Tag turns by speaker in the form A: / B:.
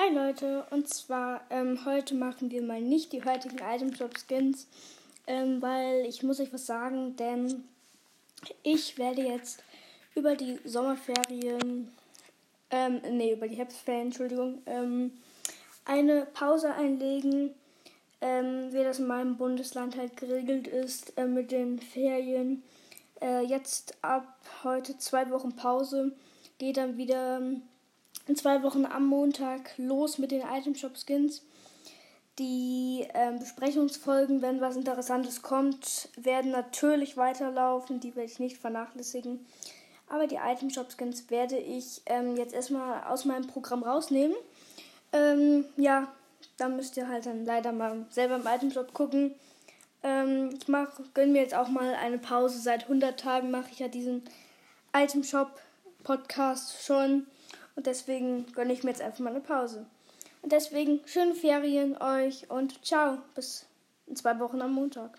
A: Hi Leute, und zwar ähm, heute machen wir mal nicht die heutigen Item Shop Skins, ähm, weil ich muss euch was sagen, denn ich werde jetzt über die Sommerferien, ähm, nee, über die Herbstferien, Entschuldigung, ähm, eine Pause einlegen, ähm, wie das in meinem Bundesland halt geregelt ist äh, mit den Ferien. Äh, jetzt ab heute zwei Wochen Pause, geht dann wieder in zwei Wochen am Montag los mit den Item Shop Skins. Die ähm, Besprechungsfolgen, wenn was Interessantes kommt, werden natürlich weiterlaufen. Die werde ich nicht vernachlässigen. Aber die Item Shop Skins werde ich ähm, jetzt erstmal aus meinem Programm rausnehmen. Ähm, ja, da müsst ihr halt dann leider mal selber im Item Shop gucken. Ähm, ich mach, gönn mir jetzt auch mal eine Pause. Seit 100 Tagen mache ich ja diesen Item Shop Podcast schon. Und deswegen gönne ich mir jetzt einfach mal eine Pause. Und deswegen schöne Ferien euch und ciao. Bis in zwei Wochen am Montag.